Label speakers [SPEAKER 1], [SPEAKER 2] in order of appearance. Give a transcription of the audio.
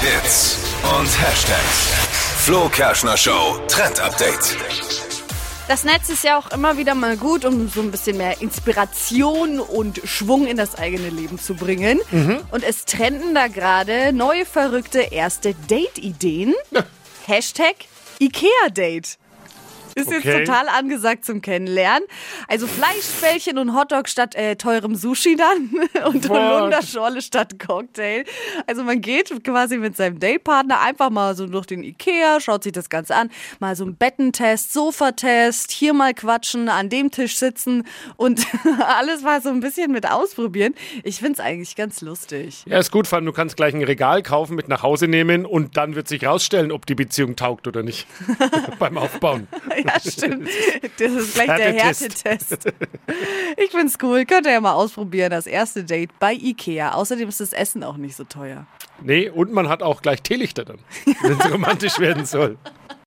[SPEAKER 1] Hits und Hashtags. Flo Kerschner Show Trend Update.
[SPEAKER 2] Das Netz ist ja auch immer wieder mal gut, um so ein bisschen mehr Inspiration und Schwung in das eigene Leben zu bringen. Und es trenden da gerade neue verrückte erste Date-Ideen. Hashtag IKEA-Date. Ist
[SPEAKER 3] Okay.
[SPEAKER 2] jetzt total angesagt zum Kennenlernen. Also Fleischbällchen und Hotdog statt äh, teurem Sushi dann und? Holunderschorle statt Cocktail. Also man geht quasi mit seinem Datepartner einfach mal so durch den Ikea, schaut sich das Ganze an, mal so ein Bettentest, Sofatest, hier mal quatschen, an dem Tisch sitzen und alles mal so ein bisschen mit ausprobieren. Ich find's eigentlich ganz lustig.
[SPEAKER 3] Ja, ist gut, vor allem du kannst gleich ein Regal kaufen, mit nach Hause nehmen und dann wird sich rausstellen, ob die Beziehung taugt oder nicht. Beim Aufbauen.
[SPEAKER 2] Ja, stimmt. Das ist gleich der Härtetest. Ich find's cool. Könnt ihr ja mal ausprobieren. Das erste Date bei Ikea. Außerdem ist das Essen auch nicht so teuer.
[SPEAKER 3] Nee, und man hat auch gleich Teelichter dann, wenn es romantisch werden soll.